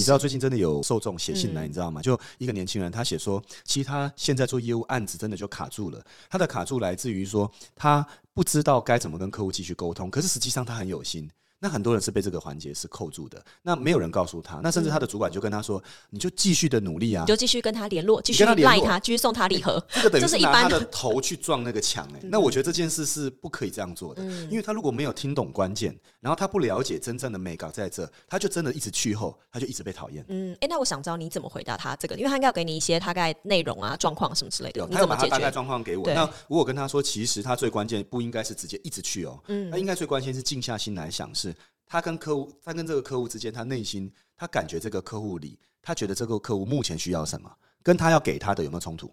你知道最近真的有受众写信来，你知道吗？就一个年轻人，他写说，其实他现在做业务案子真的就卡住了。他的卡住来自于说，他不知道该怎么跟客户继续沟通，可是实际上他很有心。那很多人是被这个环节是扣住的，那没有人告诉他，那甚至他的主管就跟他说：“你就继续的努力啊，你就继续跟他联络，继续赖他，继续送他礼盒。这个等于是一般是拿他的头去撞那个墙哎、那我觉得这件事是不可以这样做的，因为他如果没有听懂关键，然后他不了解真正的美感在这，他就真的一直去后，他就一直被讨厌。嗯，哎、那我想知道你怎么回答他这个，因为他应该要给你一些大概内容啊、状况什么之类的，，你他有把他大概？状况给我。那我有跟他说，其实他最关键不应该是直接一直去哦，嗯，他应该最关键是静下心来想，是他跟客户，他跟这个客户之间，他内心他感觉这个客户里，他觉得这个客户目前需要什么，跟他要给他的有没有冲突？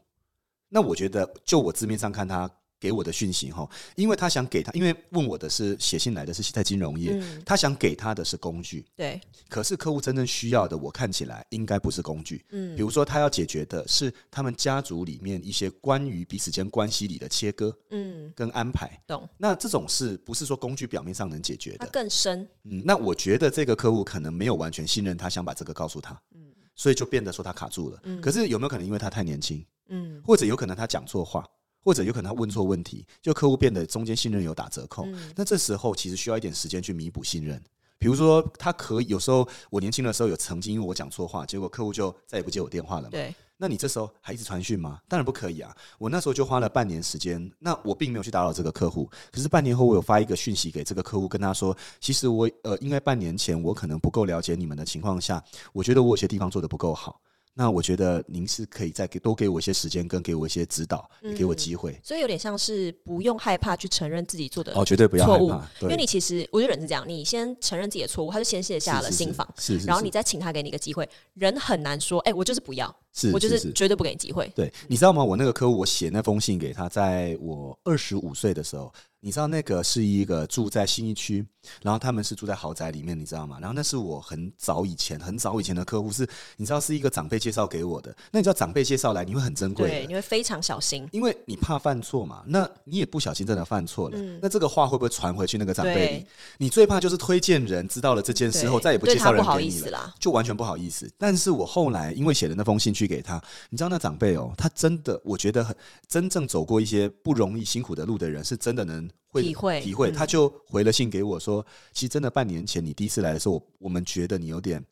那我觉得，就我字面上看他。给我的讯息哈，因为他想给他，因为问我的是写信来的是在金融业，嗯他想给他的是工具，对，可是客户真正需要的，我看起来应该不是工具。嗯比如说他要解决的是他们家族里面一些关于彼此间关系里的切割嗯，跟安排。懂。那这种事不是说工具表面上能解决的。更深，嗯，那我觉得这个客户可能没有完全信任他，想把这个告诉他。嗯所以就变得说他卡住了。嗯可是有没有可能因为他太年轻，嗯或者有可能他讲错话？或者有可能他问错问题，就客户变得中间信任有打折扣。嗯那这时候其实需要一点时间去弥补信任。比如说，他可以有时候我年轻的时候有曾经因为我讲错话，结果客户就再也不接我电话了嘛。对，那你这时候还一直传讯吗？当然不可以啊！我那时候就花了半年时间，那我并没有去打扰这个客户。可是半年后，我有发一个讯息给这个客户，跟他说，其实我呃，应该半年前我可能不够了解你们的情况下，我觉得我有些地方做的不够好。那我觉得您是可以再给多给我一些时间，跟给我一些指导，也给我机会。所以有点像是不用害怕去承认自己做的哦，绝对不要错误害怕，，因为你其实我觉得人是这样，你先承认自己的错误，他就先卸下了心防，是是是然后你再请他给你一个机会，人很难说，哎、我就是不要，是我就是是绝对不给你机会。对，你知道吗？我那个客户，我写那封信给他，在我二十五岁的时候，你知道那个是一个住在新一区，然后他们是住在豪宅里面，你知道吗？然后那是我很早以前、很早以前的客户，是你知道是一个长辈介绍给我的。那你知道长辈介绍来，你会很珍贵对，你会非常小心。因为你怕犯错嘛，那你也不小心真的犯错了，嗯那这个话会不会传回去那个长辈里？你最怕就是推荐人知道了这件事后，再也不介绍人给你了。意思啦。就完全不好意思。但是我后来因为写了那封信去给他，你知道那长辈哦，他真的我觉得很真正走过一些不容易辛苦的路的人，是真的能会体会体会。嗯他就回了信给我说，其实真的半年前你第一次来的时候，我我们觉得你有点。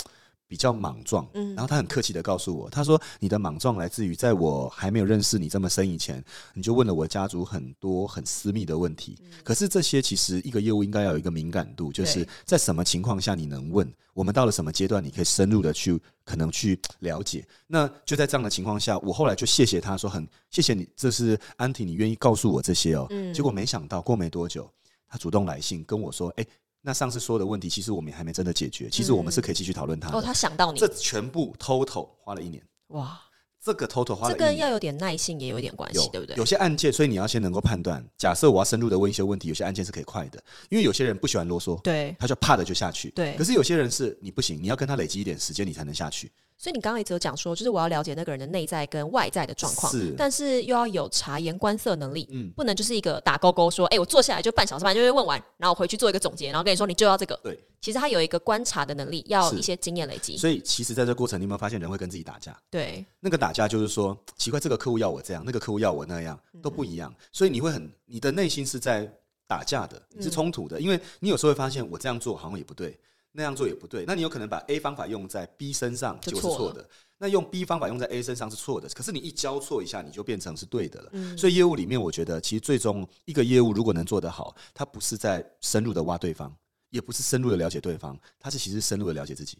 比较莽撞，嗯然后他很客气的告诉我，他说你的莽撞来自于在我还没有认识你这么深以前，你就问了我家族很多很私密的问题。嗯可是这些其实一个业务应该要有一个敏感度，就是在什么情况下你能问，我们到了什么阶段，你可以深入的去可能去了解。那就在这样的情况下，我后来就谢谢他说很谢谢你，这是安婷，你愿意告诉我这些哦。嗯结果没想到过没多久，他主动来信跟我说，哎、那上次说的问题，其实我们还没真的解决，其实我们是可以继续讨论它的。哦，他想到你这，全部 total 花了一年，哇，这个 total 花了这。跟要有点耐性也有一点关系，对不对有？些案件，所以你要先能够判断。假设我要深入的问一些问题，有些案件是可以快的，因为有些人不喜欢啰嗦，对，他就怕的就下去。对可是有些人是你不行，你要跟他累积一点时间，你才能下去。所以你刚刚一直有讲说，就是我要了解那个人的内在跟外在的状况是，但是又要有察言观色能力，嗯不能就是一个打勾勾说，哎、我坐下来就半小时半就会问完，然后我回去做一个总结，然后跟你说你就要这个。对，其实他有一个观察的能力，要一些经验累积。所以其实在这过程，你有没有发现人会跟自己打架？对，那个打架就是说，奇怪，这个客户要我这样，那个客户要我那样，都不一样。所以你会很，你的内心是在打架的，你是冲突的，因为你有时候会发现，我这样做好像也不对，那样做也不对。那你有可能把 A 方法用在 B 身上，就是错的。那用 B 方法用在 A 身上是错的，可是你一交错一下，你就变成是对的了。嗯所以业务里面，我觉得其实最终一个业务如果能做得好，它不是在深入的挖对方，也不是深入的了解对方，它是其实深入的了解自己。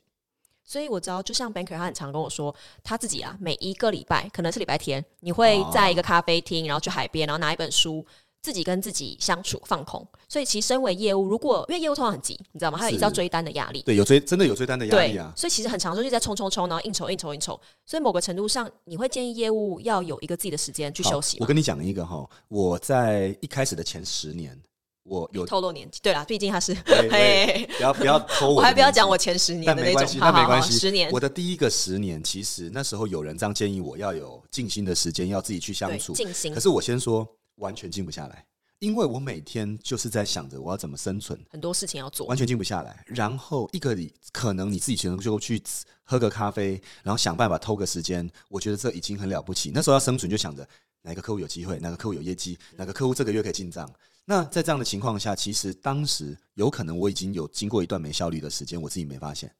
所以我知道，就像 Banker 他很常跟我说，他自己啊，每一个礼拜可能是礼拜天，你会在一个咖啡厅，然后去海边，然后拿一本书，自己跟自己相处放空。所以其实身为业务，如果因为业务通常很急，你知道吗？他有一是直要追单的压力。对，有追真的有追单的压力对啊，。所以其实很长时候就在冲冲冲，然后应酬应酬应酬。所以某个程度上，你会建议业务要有一个自己的时间去休息？我跟你讲一个哈，我在一开始的前十年，我有透露年纪，对啦，毕竟他是，嘿 不要不要偷我，我还不要讲我，前十年的那种，那没关系，十年我的第一个十年，其实那时候有人这样建议我要有静心的时间，要自己去相对处。静心可，是我先说，完全静不下来，因为我每天就是在想着我要怎么生存，很多事情要做，完全静不下来。然后一个礼可能你自己可能就去喝个咖啡，然后想办法偷个时间，我觉得这已经很了不起。那时候要生存，就想着哪个客户有机会，哪个客户有业绩，哪个客户这个月可以进账。那在这样的情况下，其实当时有可能我已经有经过一段没效率的时间，我自己没发现。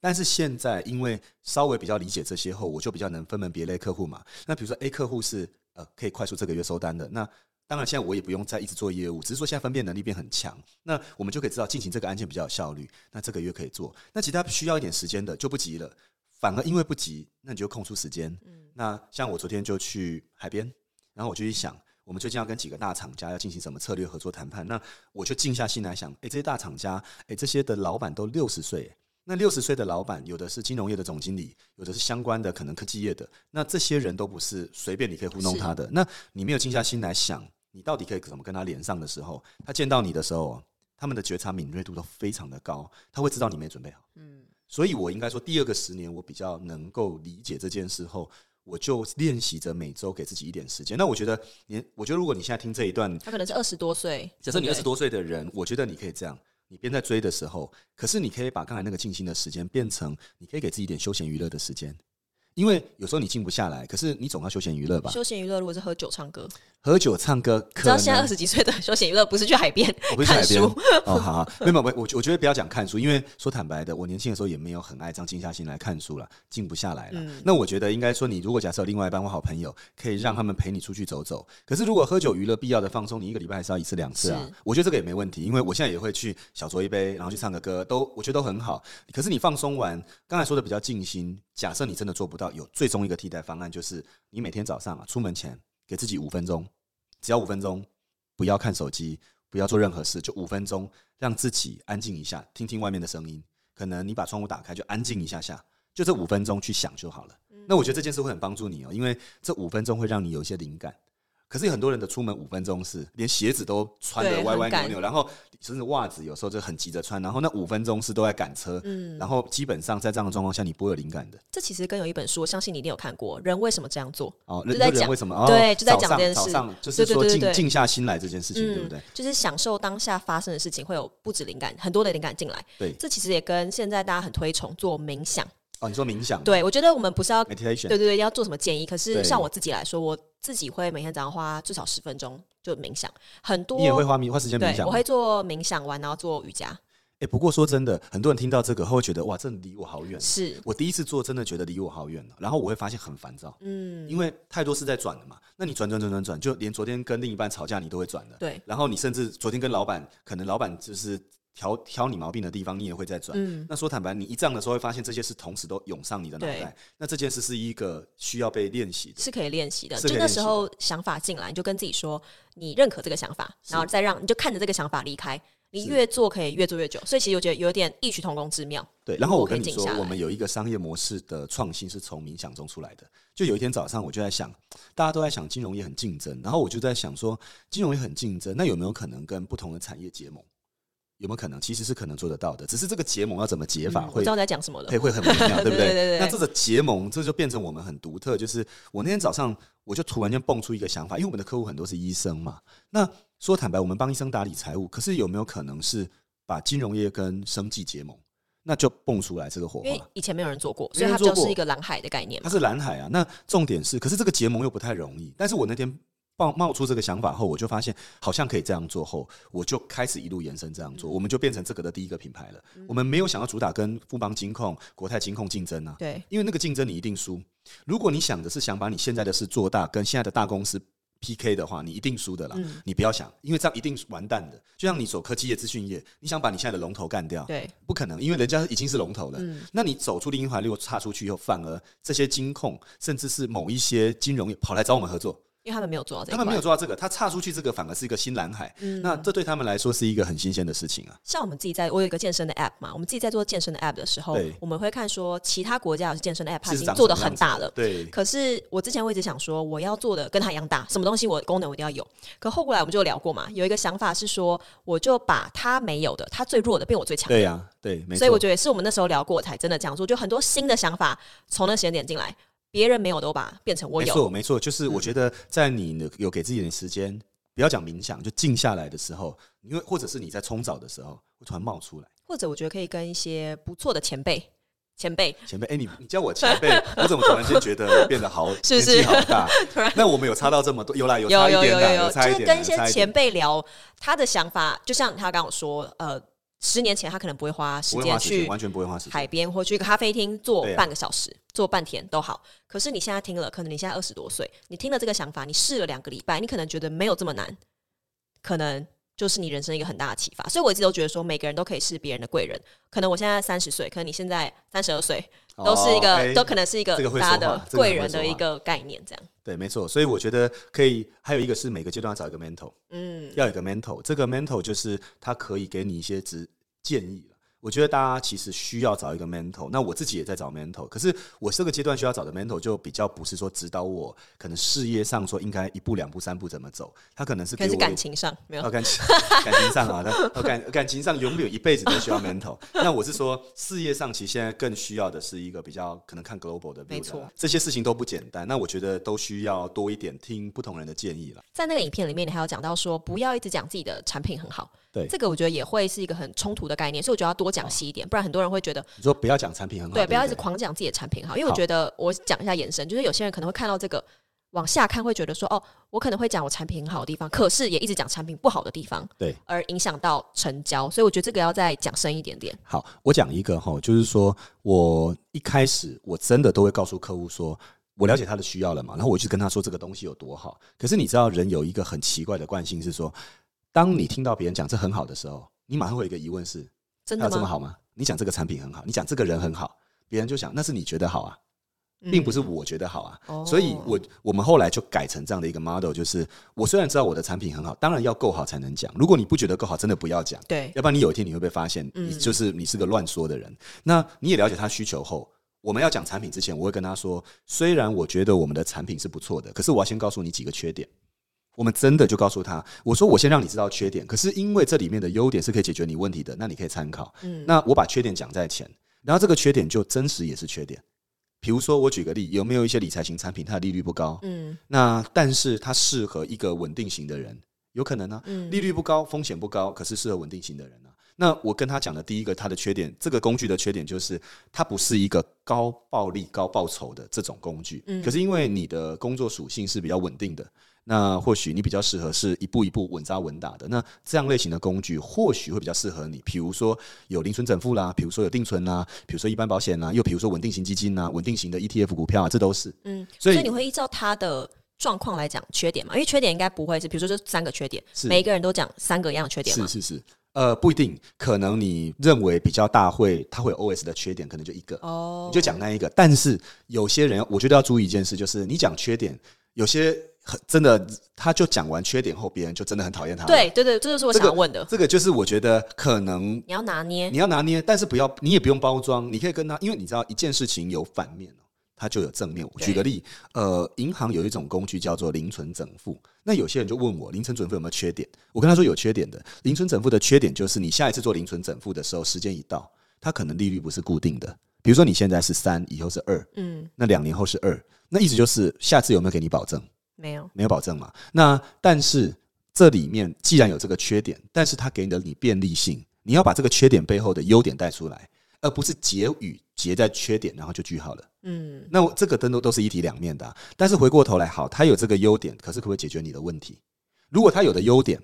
但是现在因为稍微比较理解这些后，我就比较能分门别类客户嘛。那比如说 A 客户是呃可以快速这个月收单的，那当然现在我也不用再一直做业务，只是说现在分辨能力变很强。那我们就可以知道进行这个案件比较有效率。那这个月可以做，那其他需要一点时间的就不急了。反而因为不急，那你就空出时间。嗯，那像我昨天就去海边，然后我就去想。我们最近要跟几个大厂家要进行什么策略合作谈判？那我就静下心来想，哎，这些大厂家，哎，这些的老板都六十岁，那六十岁的老板，有的是金融业的总经理，有的是相关的可能科技业的，那这些人都不是随便你可以糊弄他的。那你没有静下心来想，你到底可以怎么跟他连上的时候，他见到你的时候，他们的觉察敏锐度都非常的高，他会知道你没准备好。嗯，所以我应该说，第二个十年，我比较能够理解这件事后。我就练习着每周给自己一点时间。那我觉得，你我觉得如果你现在听这一段，他可能是二十多岁。假设你二十多岁的人，我觉得你可以这样：你边在追的时候，可是你可以把刚才那个静心的时间变成，你可以给自己一点休闲娱乐的时间。因为有时候你静不下来，可是你总要休闲娱乐吧？休闲娱乐如果是喝酒唱歌，喝酒唱歌，知道现在二十几岁的休闲娱乐不是去海边 看书哦，好，没有没有，我我觉得不要讲看书，因为说坦白的，我年轻的时候也没有很爱这样静下心来看书了，静不下来了。那我觉得应该说，你如果假设有另外一半或好朋友，可以让他们陪你出去走走。可是如果喝酒娱乐必要的放松，你一个礼拜还是要一次两次啊？我觉得这个也没问题，因为我现在也会去小酌一杯，然后去唱个歌，都我觉得都很好。可是你放松完，刚才说的比较静心。假设你真的做不到，有最终一个替代方案，就是你每天早上啊出门前给自己五分钟，只要五分钟，不要看手机，不要做任何事，就五分钟，让自己安静一下，听听外面的声音。可能你把窗户打开，就安静一下下，就这五分钟去想就好了。那我觉得这件事会很帮助你哦，因为这五分钟会让你有一些灵感。可是有很多人的出门五分钟是连鞋子都穿的歪歪扭扭，然后甚至袜子有时候就很急着穿，然后那五分钟是都在赶车，嗯，然后基本上在这样的状况下，你不会有灵感的。这其实跟有一本书，我相信你一定有看过，人为什么这样做？哦，就在讲为什么？对，就在讲这件事，就是说静静下心来这件事情，对不对？就是享受当下发生的事情，会有不止灵感，很多的灵感进来。对，这其实也跟现在大家很推崇做冥想。哦，你说冥想？对，我觉得我们不是要 meditation，对对对，要做什么建议？可是像我自己来说，我自己会每天早上花至少十分钟就冥想，很多你也会花冥花时间冥想，我会做冥想完然后做瑜伽。哎，不过说真的，很多人听到这个会觉得哇，这离我好远。是我第一次做，真的觉得离我好远然后我会发现很烦躁，嗯，因为太多是在转的嘛。那你转转转转转，就连昨天跟另一半吵架，你都会转的。对，然后你甚至昨天跟老板，可能老板就是。挑挑你毛病的地方，你也会在转。那说坦白，你一这样的时候，会发现这些事同时都涌上你的脑袋。那这件事是一个需要被练习的，是可以练习的。就那时候想法进来，你就跟自己说，你认可这个想法，然后再让你就看着这个想法离开。你越做可以越做越久，所以其实我觉得有点异曲同工之妙。对，然后我跟你说，我们有一个商业模式的创新是从冥想中出来的。就有一天早上，我就在想，大家都在想金融业很竞争，然后我就在想说，金融业很竞争，那有没有可能跟不同的产业结盟？有没有可能？其实是可能做得到的，只是这个结盟要怎么解法，会知道在讲什么了，会会很 不一样，对不对？那这个结盟，这就变成我们很独特。就是我那天早上，我就突然间蹦出一个想法，因为我们的客户很多是医生嘛。那说坦白，我们帮医生打理财务，可是有没有可能是把金融业跟生计结盟？那就蹦出来这个火花。以前没有人做过，所以它就是一个蓝海的概念。它是蓝海啊。那重点是，可是这个结盟又不太容易。但是我那天。冒冒出这个想法后，我就发现好像可以这样做后，我就开始一路延伸这样做，我们就变成这个的第一个品牌了。我们没有想要主打跟富邦金控、国泰金控竞争啊，对，因为那个竞争你一定输。如果你想的是想把你现在的事做大，跟现在的大公司 PK 的话，你一定输的啦。你不要想，因为这样一定完蛋的。就像你走科技业、资讯业，你想把你现在的龙头干掉，对，不可能，因为人家已经是龙头了。那你走出另一环路，岔出去以后，反而这些金控，甚至是某一些金融业跑来找我们合作。因为他们没有做到这个，他们没有做到这个，他岔出去这个反而是一个新蓝海。那这对他们来说是一个很新鲜的事情啊。像我们自己在，我有一个健身的 App 嘛，我们自己在做健身的 App 的时候，我们会看说其他国家有健身的 App，它已经做的很大了。对。可是我之前我一直想说，我要做的跟它一样大，什么东西我功能我一定要有。可后过来我们就聊过嘛，有一个想法是说，我就把它没有的，它最弱的变我最强。对呀，对，所以我觉得是我们那时候聊过才真的这样做，就很多新的想法从那时间点进来。别人没有都把变成我有，没错，没错，就是我觉得在你有给自己点时间，不要讲冥想，就静下来的时候，因为或者是你在冲澡的时候会突然冒出来。或者我觉得可以跟一些不错的前辈、前辈，前辈，哎、你你叫我前辈，我怎么突然间觉得变得好是不是年纪好大？突然那我们有差到这么多？有啦，有有差一点啦，有有有就是跟一些前辈聊他的想法，就像他刚刚说，呃，十年前他可能不会花时间去完全不会花时间。海边或去一个咖啡厅坐半个小时，坐半天都好。可是你现在听了，可能你现在二十多岁，你听了这个想法，你试了两个礼拜，你可能觉得没有这么难，可能就是你人生一个很大的启发。所以我一直都觉得说，每个人都可以是别人的贵人。可能我现在三十岁，可能你现在三十二岁，都是一个，都可能是一个大家的贵人的一个概念，这样。对，没错。所以我觉得可以，还有一个是每个阶段要找一个 mentor，嗯，要有一个 mentor。这个 mentor 就是他可以给你一些指建议了。我觉得大家其实需要找一个 mentor，那我自己也在找 mentor。可是我这个阶段需要找的 mentor 就比较不是说指导我可能事业上说应该一步两步三步怎么走，他可能是可能是给我感情上没有哦，感情感情上啊，感感情上永远一辈子都需要 mentor。那我是说，事业上其实现在更需要的是一个比较可能看 global 的没错这些事情都不简单。那我觉得都需要多一点听不同人的建议了。在那个影片里面，你还有讲到说，不要一直讲自己的产品很好。对这个我觉得也会是一个很冲突的概念，所以我觉得要多讲细一点，不然很多人会觉得，你说不要讲产品很好，对，不要一直狂讲自己的产品好，因为我觉得我讲一下延伸，就是有些人可能会看到这个往下看，会觉得说，哦，我可能会讲我产品很好的地方，可是也一直讲产品不好的地方，对，而影响到成交，所以我觉得这个要再讲深一点点。好，我讲一个哈，就是说我一开始我真的都会告诉客户说。我了解他的需要了嘛，然后我就跟他说这个东西有多好。可是你知道，人有一个很奇怪的惯性是说，当你听到别人讲这很好的时候，你马上会有一个疑问是：真的吗？还有这么好吗？你讲这个产品很好，你讲这个人很好，别人就想那是你觉得好啊，并不是我觉得好啊。所以我我们后来就改成这样的一个 model，就是我虽然知道我的产品很好，当然要够好才能讲。如果你不觉得够好，真的不要讲，对，要不然你有一天你会被发现，嗯你就是你是个乱说的人。那你也了解他需求后。我们要讲产品之前，我会跟他说：虽然我觉得我们的产品是不错的，可是我要先告诉你几个缺点。我们真的就告诉他，我说我先让你知道缺点，可是因为这里面的优点是可以解决你问题的，那你可以参考。嗯那我把缺点讲在前，然后这个缺点就真实也是缺点。比如说，我举个例，有没有一些理财型产品，它的利率不高？嗯那但是它适合一个稳定型的人，有可能呢、嗯利率不高，风险不高，可是适合稳定型的人啊。那我跟他讲的第一个，它的缺点，这个工具的缺点就是它不是一个高暴利、高报酬的这种工具。嗯可是因为你的工作属性是比较稳定的，那或许你比较适合是一步一步稳扎稳打的。那这样类型的工具或许会比较适合你，比如说有零存整付啦，比如说有定存啦，比如说一般保险啦，又比如说稳定型基金啦，稳定型的 ETF 股票啊，这都是。嗯，所以你会依照它的状况来讲缺点嘛？因为缺点应该不会是，比如说这三个缺点，每一个人都讲三个一样的缺点嘛？是是是，呃，不一定，可能你认为比较大会，它会有 OS 的缺点，可能就一个，哦你就讲那一个。但是有些人，我觉得要注意一件事，就是你讲缺点，有些很真的，他就讲完缺点后，别人就真的很讨厌他。对，对对，这就是我想问的。这个就是我觉得可能你要拿捏你，要拿捏，但是不要，你也不用包装，你可以跟他，因为你知道一件事情有反面哦，它就有正面。我举个例，呃，银行有一种工具叫做零存整付，那有些人就问我零存整付有没有缺点，我跟他说有缺点的。零存整付的缺点就是你下一次做零存整付的时候，时间一到，它可能利率不是固定的，比如说你现在是三，以后是二，嗯，那两年后是二，那意思就是下次有没有给你保证？没有，没有保证嘛。那但是这里面既然有这个缺点，但是它给你的你便利性，你要把这个缺点背后的优点带出来，而不是结语结在缺点，然后就句号了。嗯，那我这个灯都都是一体两面的啊、但是回过头来，好，它有这个优点，可是可不可以解决你的问题？如果它有的优点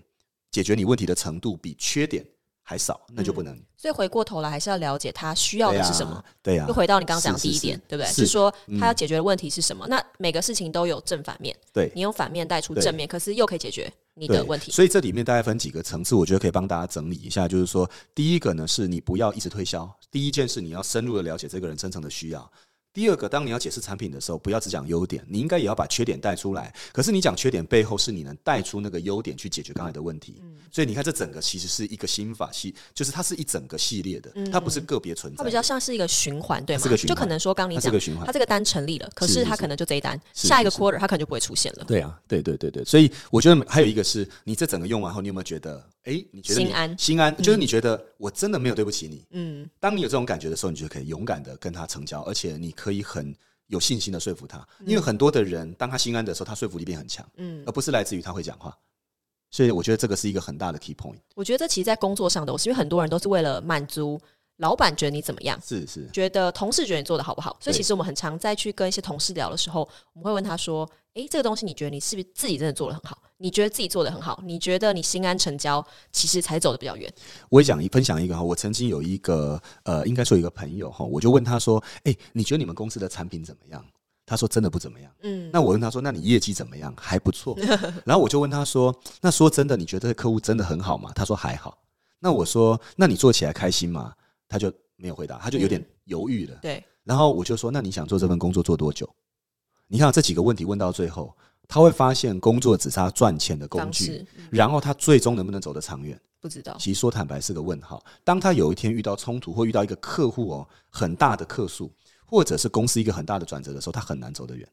解决你问题的程度比缺点还少，那就不能。所以回过头来还是要了解他需要的是什么。？对呀又，回到你刚刚讲的第一点，是对不对？是是说嗯他要解决的问题是什么？那每个事情都有正反面，对你用反面带出正面，可是又可以解决你的问题。所以这里面大概分几个层次，我觉得可以帮大家整理一下。就是说，第一个呢，是你不要一直推销；第一件事，你要深入的了解这个人真诚的需要。第二个，当你要解释产品的时候，不要只讲优点，你应该也要把缺点带出来。可是你讲缺点背后，是你能带出那个优点去解决刚才的问题。嗯。所以你看，这整个其实是一个心法系，就是它是一整个系列的，它不是个别存在的。它比较像是一个循环，对吗？它是个？循环。就可能说，刚你讲个循环。它这个单成立了，可是它可能就这一单，是下一个 quarter 它可能就不会出现了。对啊，对对对对，所以我觉得还有一个是你这整个用完后，你有没有觉得，哎，你觉得你心安。心安，就是你觉得我真的没有对不起你，嗯，当你有这种感觉的时候，你就可以勇敢的跟他成交，而且你可以很有信心的说服他。因为很多的人，当他心安的时候，他说服力变很强，嗯而不是来自于他会讲话。所以我觉得这个是一个很大的 key point。我觉得这其实，在工作上都是，因为很多人都是为了满足老板觉得你怎么样，是是，觉得同事觉得你做的好不好。所以其实我们很常在去跟一些同事聊的时候，我们会问他说：“诶，这个东西你觉得你是不是自己真的做的很好？你觉得自己做的很好？你觉得你心安成交，其实才走的比较远。我也讲一分享一个哈，我曾经有一个呃，应该说有一个朋友哈，我就问他说：“诶、你觉得你们公司的产品怎么样？”他说：“真的不怎么样。”嗯，那我问他说：“那你业绩怎么样？还不错。” 然后我就问他说：“那说真的，你觉得客户真的很好吗？”他说：“还好。”那我说：“那你做起来开心吗？”他就没有回答，他就有点犹豫了。对，然后我就说：“那你想做这份工作做多久？”你看这几个问题问到最后，他会发现工作只是他赚钱的工具，嗯然后他最终能不能走得长远？不知道。其实说坦白是个问号。当他有一天遇到冲突，或遇到一个客户哦很大的客诉，或者是公司一个很大的转折的时候，他很难走得远，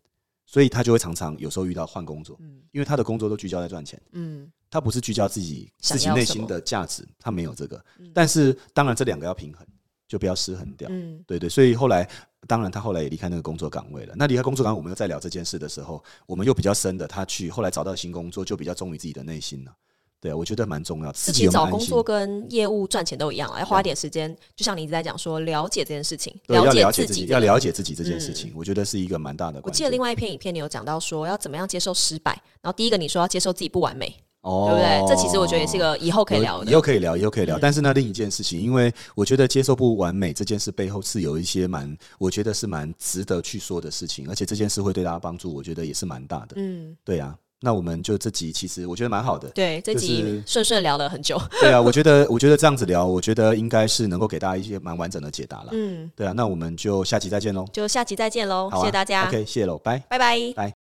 所以他就会常常有时候遇到换工作，嗯因为他的工作都聚焦在赚钱，嗯，他不是聚焦自己自己内心的价值，他没有这个。但是当然这两个要平衡，就不要失衡掉。嗯，对对，所以后来当然他后来也离开那个工作岗位了。那离开工作岗位，我们又在聊这件事的时候，我们又比较深的，他去后来找到新工作，就比较忠于自己的内心了。对啊，我觉得蛮重要的。自自己找工作跟业务赚钱都一样啊，要花点时间。就像你一直在讲说，了解这件事情，了解解自己，要了解自己这件事情，我觉得是一个蛮大的。我记得另外一篇影片，你有讲到说要怎么样接受失败，然后第一个你说要接受自己不完美，哦对不对？这其实我觉得也是一个以后可以聊的。以后可以聊，以后可以聊。嗯但是呢，另一件事情，因为我觉得接受不完美这件事背后是有一些蛮，我觉得是蛮值得去说的事情，而且这件事会对大家帮助，我觉得也是蛮大的。嗯，对啊，那我们就这集其实我觉得蛮好的。对，这集顺顺聊了很久。对啊，我觉得我觉得这样子聊，我觉得应该是能够给大家一些蛮完整的解答了。嗯，对啊，那我们就下集再见喽。就下集再见喽，啊谢谢大家，OK，谢喽，拜。拜拜。拜